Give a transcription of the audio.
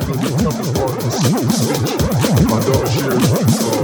I've been looking up for this. My daughter, she